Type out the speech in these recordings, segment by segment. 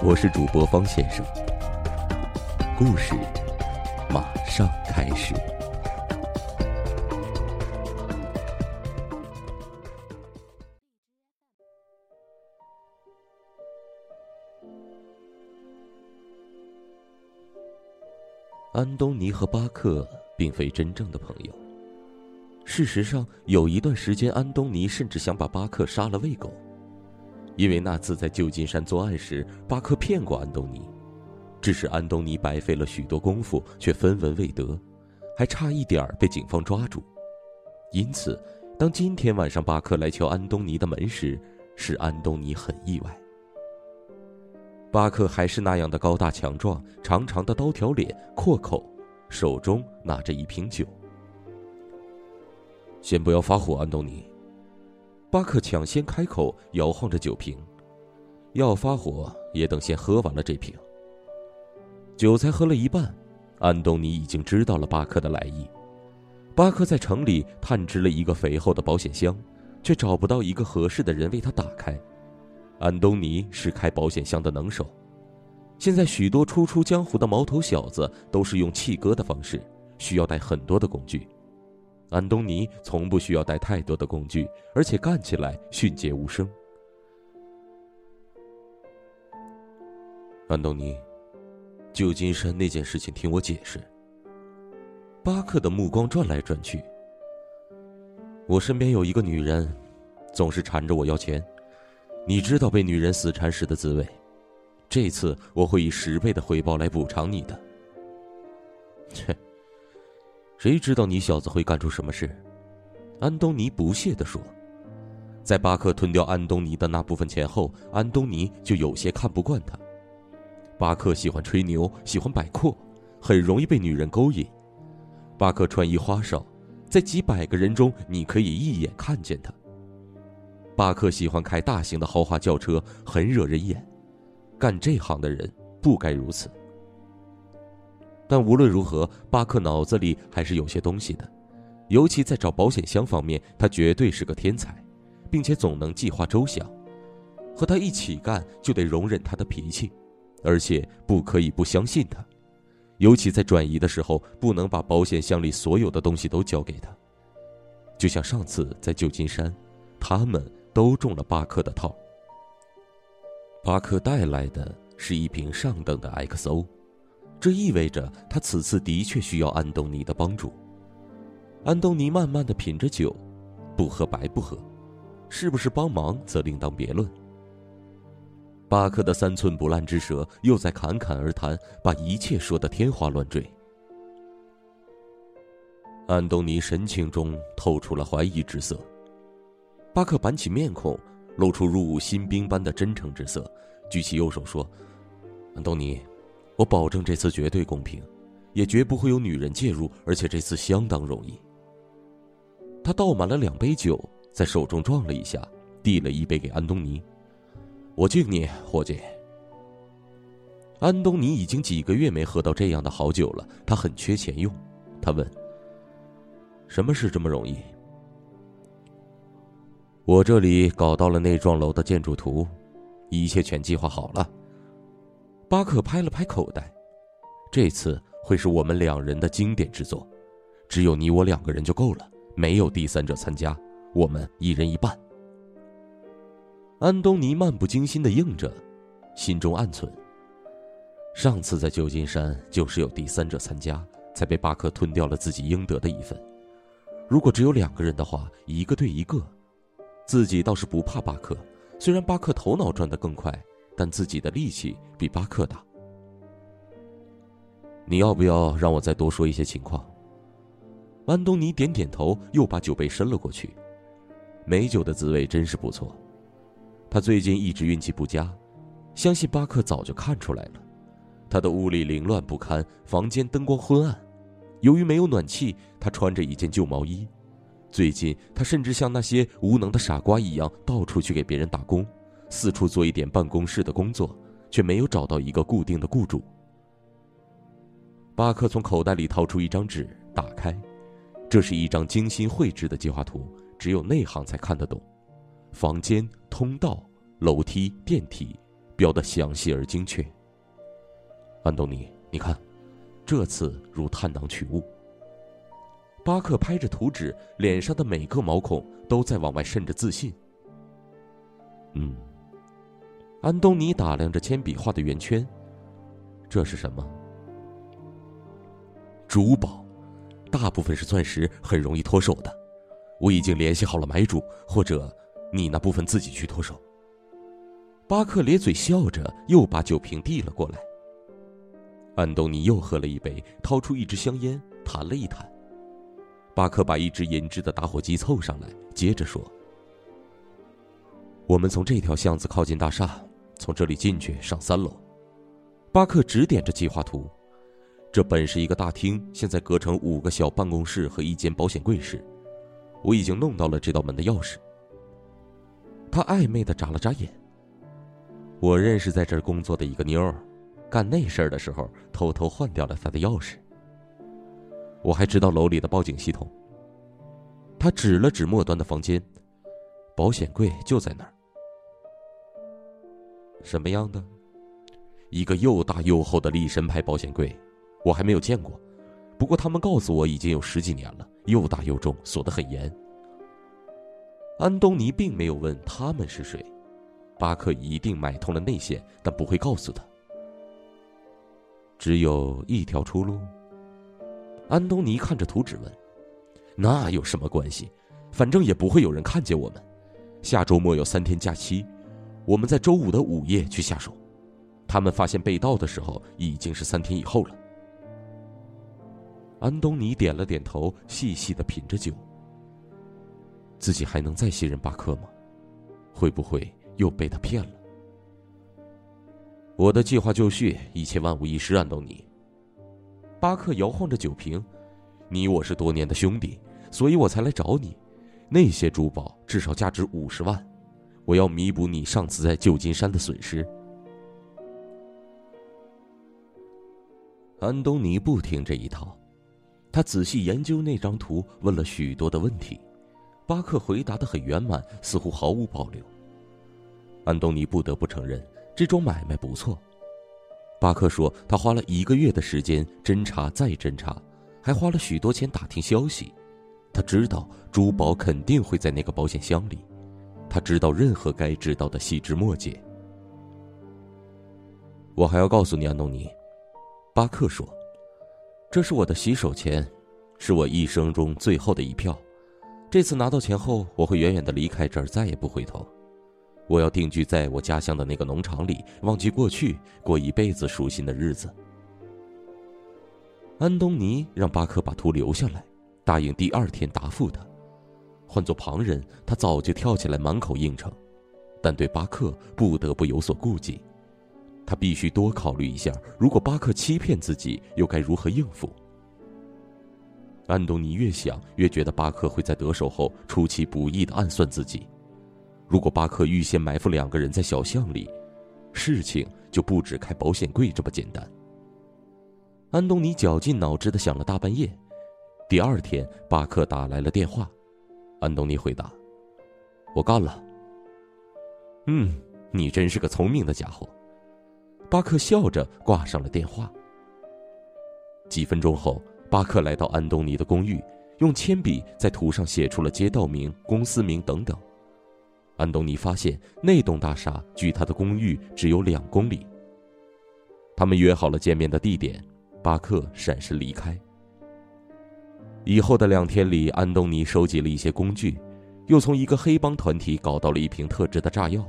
我是主播方先生，故事马上开始。安东尼和巴克并非真正的朋友。事实上，有一段时间，安东尼甚至想把巴克杀了喂狗。因为那次在旧金山作案时，巴克骗过安东尼，致使安东尼白费了许多功夫，却分文未得，还差一点儿被警方抓住。因此，当今天晚上巴克来敲安东尼的门时，使安东尼很意外。巴克还是那样的高大强壮，长长的刀条脸，阔口，手中拿着一瓶酒。先不要发火，安东尼。巴克抢先开口，摇晃着酒瓶。要发火，也等先喝完了这瓶。酒才喝了一半，安东尼已经知道了巴克的来意。巴克在城里探知了一个肥厚的保险箱，却找不到一个合适的人为他打开。安东尼是开保险箱的能手。现在许多初出江湖的毛头小子都是用气割的方式，需要带很多的工具。安东尼从不需要带太多的工具，而且干起来迅捷无声。安东尼，旧金山那件事情，听我解释。巴克的目光转来转去。我身边有一个女人，总是缠着我要钱。你知道被女人死缠时的滋味。这次我会以十倍的回报来补偿你的。切。谁知道你小子会干出什么事？安东尼不屑地说。在巴克吞掉安东尼的那部分钱后，安东尼就有些看不惯他。巴克喜欢吹牛，喜欢摆阔，很容易被女人勾引。巴克穿衣花哨，在几百个人中你可以一眼看见他。巴克喜欢开大型的豪华轿车，很惹人眼。干这行的人不该如此。但无论如何，巴克脑子里还是有些东西的，尤其在找保险箱方面，他绝对是个天才，并且总能计划周详。和他一起干，就得容忍他的脾气，而且不可以不相信他，尤其在转移的时候，不能把保险箱里所有的东西都交给他。就像上次在旧金山，他们都中了巴克的套。巴克带来的是一瓶上等的 XO。这意味着他此次的确需要安东尼的帮助。安东尼慢慢的品着酒，不喝白不喝，是不是帮忙则另当别论。巴克的三寸不烂之舌又在侃侃而谈，把一切说得天花乱坠。安东尼神情中透出了怀疑之色。巴克板起面孔，露出入伍新兵般的真诚之色，举起右手说：“安东尼。”我保证这次绝对公平，也绝不会有女人介入，而且这次相当容易。他倒满了两杯酒，在手中撞了一下，递了一杯给安东尼：“我敬你，伙计。”安东尼已经几个月没喝到这样的好酒了，他很缺钱用。他问：“什么事这么容易？”我这里搞到了那幢楼的建筑图，一切全计划好了。巴克拍了拍口袋，这次会是我们两人的经典之作，只有你我两个人就够了，没有第三者参加，我们一人一半。安东尼漫不经心的应着，心中暗存：上次在旧金山就是有第三者参加，才被巴克吞掉了自己应得的一份。如果只有两个人的话，一个对一个，自己倒是不怕巴克，虽然巴克头脑转得更快。但自己的力气比巴克大。你要不要让我再多说一些情况？安东尼点点头，又把酒杯伸了过去。美酒的滋味真是不错。他最近一直运气不佳，相信巴克早就看出来了。他的屋里凌乱不堪，房间灯光昏暗。由于没有暖气，他穿着一件旧毛衣。最近，他甚至像那些无能的傻瓜一样，到处去给别人打工，四处做一点办公室的工作，却没有找到一个固定的雇主。巴克从口袋里掏出一张纸，打开，这是一张精心绘制的计划图，只有内行才看得懂。房间、通道、楼梯、电梯，标得详细而精确。安东尼，你看，这次如探囊取物。巴克拍着图纸，脸上的每个毛孔都在往外渗着自信。嗯。安东尼打量着铅笔画的圆圈，这是什么？珠宝，大部分是钻石，很容易脱手的。我已经联系好了买主，或者你那部分自己去脱手。巴克咧嘴笑着，又把酒瓶递了过来。安东尼又喝了一杯，掏出一支香烟，弹了一弹。巴克把一只银质的打火机凑上来，接着说：“我们从这条巷子靠近大厦，从这里进去，上三楼。”巴克指点着计划图：“这本是一个大厅，现在隔成五个小办公室和一间保险柜室。我已经弄到了这道门的钥匙。”他暧昧的眨了眨眼。我认识在这儿工作的一个妞儿，干那事儿的时候偷偷换掉了她的钥匙。我还知道楼里的报警系统。他指了指末端的房间，保险柜就在那儿。什么样的？一个又大又厚的立身牌保险柜，我还没有见过。不过他们告诉我已经有十几年了，又大又重，锁得很严。安东尼并没有问他们是谁，巴克一定买通了内线，但不会告诉他。只有一条出路。安东尼看着图纸问：“那有什么关系？反正也不会有人看见我们。下周末有三天假期，我们在周五的午夜去下手。他们发现被盗的时候已经是三天以后了。”安东尼点了点头，细细的品着酒。自己还能再信任巴克吗？会不会又被他骗了？我的计划就绪，一切万无一失，安东尼。巴克摇晃着酒瓶，你我是多年的兄弟，所以我才来找你。那些珠宝至少价值五十万，我要弥补你上次在旧金山的损失。安东尼不听这一套，他仔细研究那张图，问了许多的问题。巴克回答的很圆满，似乎毫无保留。安东尼不得不承认，这桩买卖不错。巴克说：“他花了一个月的时间侦查，再侦查，还花了许多钱打听消息。他知道珠宝肯定会在那个保险箱里，他知道任何该知道的细枝末节。”我还要告诉你，安东尼，巴克说：“这是我的洗手钱，是我一生中最后的一票。这次拿到钱后，我会远远的离开这儿，再也不回头。”我要定居在我家乡的那个农场里，忘记过去，过一辈子舒心的日子。安东尼让巴克把图留下来，答应第二天答复他。换做旁人，他早就跳起来满口应承，但对巴克不得不有所顾忌。他必须多考虑一下，如果巴克欺骗自己，又该如何应付？安东尼越想越觉得巴克会在得手后出其不意的暗算自己。如果巴克预先埋伏两个人在小巷里，事情就不止开保险柜这么简单。安东尼绞尽脑汁的想了大半夜，第二天巴克打来了电话，安东尼回答：“我干了。”“嗯，你真是个聪明的家伙。”巴克笑着挂上了电话。几分钟后，巴克来到安东尼的公寓，用铅笔在图上写出了街道名、公司名等等。安东尼发现那栋大厦距他的公寓只有两公里。他们约好了见面的地点，巴克闪身离开。以后的两天里，安东尼收集了一些工具，又从一个黑帮团体搞到了一瓶特制的炸药，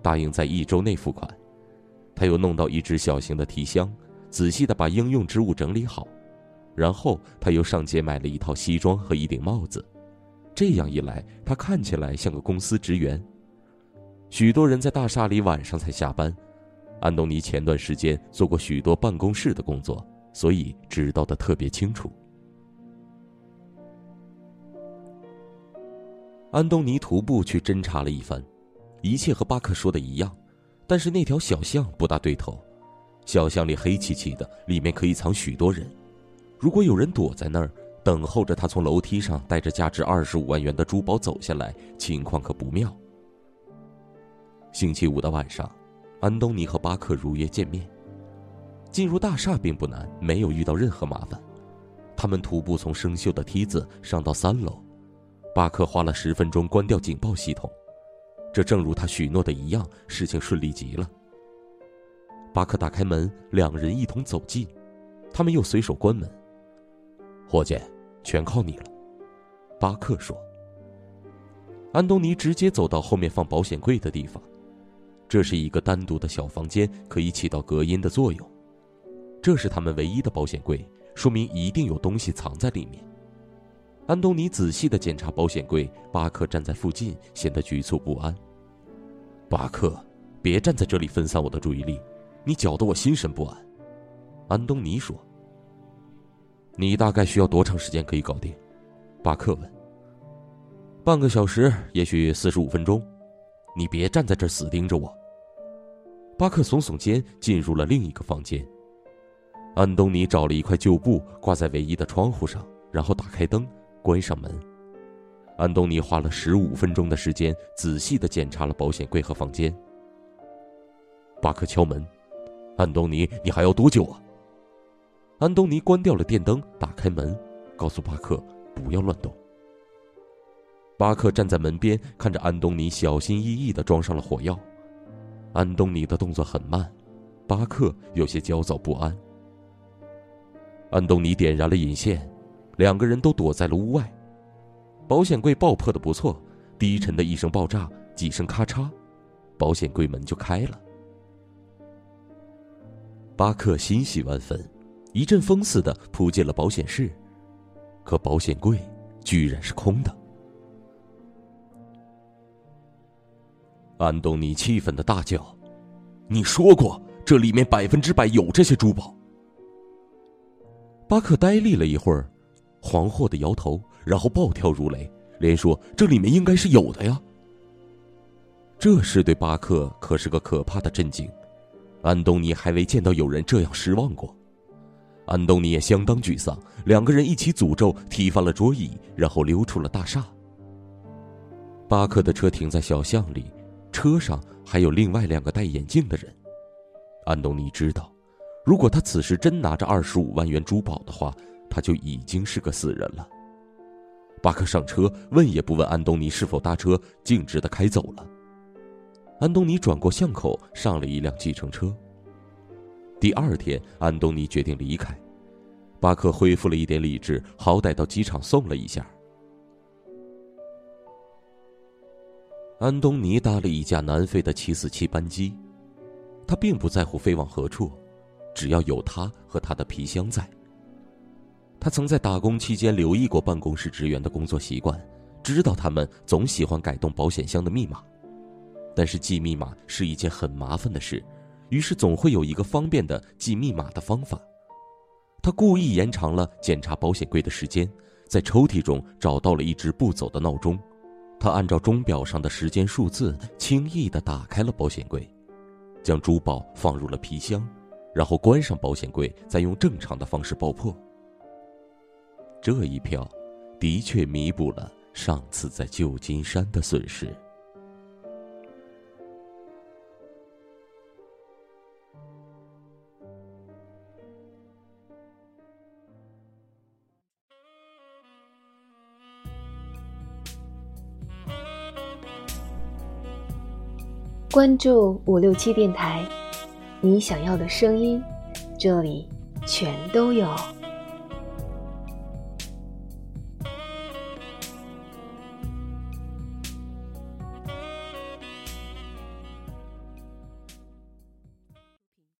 答应在一周内付款。他又弄到一只小型的提箱，仔细的把应用之物整理好，然后他又上街买了一套西装和一顶帽子。这样一来，他看起来像个公司职员。许多人在大厦里晚上才下班，安东尼前段时间做过许多办公室的工作，所以知道的特别清楚。安东尼徒步去侦查了一番，一切和巴克说的一样，但是那条小巷不大对头。小巷里黑漆漆的，里面可以藏许多人。如果有人躲在那儿，等候着他从楼梯上带着价值二十五万元的珠宝走下来，情况可不妙。星期五的晚上。安东尼和巴克如约见面。进入大厦并不难，没有遇到任何麻烦。他们徒步从生锈的梯子上到三楼。巴克花了十分钟关掉警报系统，这正如他许诺的一样，事情顺利极了。巴克打开门，两人一同走进，他们又随手关门。伙计，全靠你了，巴克说。安东尼直接走到后面放保险柜的地方。这是一个单独的小房间，可以起到隔音的作用。这是他们唯一的保险柜，说明一定有东西藏在里面。安东尼仔细的检查保险柜，巴克站在附近，显得局促不安。巴克，别站在这里分散我的注意力，你搅得我心神不安。安东尼说：“你大概需要多长时间可以搞定？”巴克问。“半个小时，也许四十五分钟。你别站在这儿死盯着我。”巴克耸耸肩，进入了另一个房间。安东尼找了一块旧布挂在唯一的窗户上，然后打开灯，关上门。安东尼花了十五分钟的时间，仔细的检查了保险柜和房间。巴克敲门：“安东尼，你还要多久啊？”安东尼关掉了电灯，打开门，告诉巴克不要乱动。巴克站在门边，看着安东尼小心翼翼的装上了火药。安东尼的动作很慢，巴克有些焦躁不安。安东尼点燃了引线，两个人都躲在了屋外。保险柜爆破的不错，低沉的一声爆炸，几声咔嚓，保险柜门就开了。巴克欣喜万分，一阵风似的扑进了保险室，可保险柜居然是空的。安东尼气愤的大叫：“你说过这里面百分之百有这些珠宝。”巴克呆立了一会儿，惶惑的摇头，然后暴跳如雷，连说：“这里面应该是有的呀！”这事对巴克可是个可怕的震惊，安东尼还未见到有人这样失望过。安东尼也相当沮丧，两个人一起诅咒，踢翻了桌椅，然后溜出了大厦。巴克的车停在小巷里。车上还有另外两个戴眼镜的人。安东尼知道，如果他此时真拿着二十五万元珠宝的话，他就已经是个死人了。巴克上车，问也不问安东尼是否搭车，径直的开走了。安东尼转过巷口，上了一辆计程车。第二天，安东尼决定离开。巴克恢复了一点理智，好歹到机场送了一下。安东尼搭了一架南非的747班机，他并不在乎飞往何处，只要有他和他的皮箱在。他曾在打工期间留意过办公室职员的工作习惯，知道他们总喜欢改动保险箱的密码，但是记密码是一件很麻烦的事，于是总会有一个方便的记密码的方法。他故意延长了检查保险柜的时间，在抽屉中找到了一只不走的闹钟。他按照钟表上的时间数字，轻易的打开了保险柜，将珠宝放入了皮箱，然后关上保险柜，再用正常的方式爆破。这一票，的确弥补了上次在旧金山的损失。关注五六七电台，你想要的声音，这里全都有。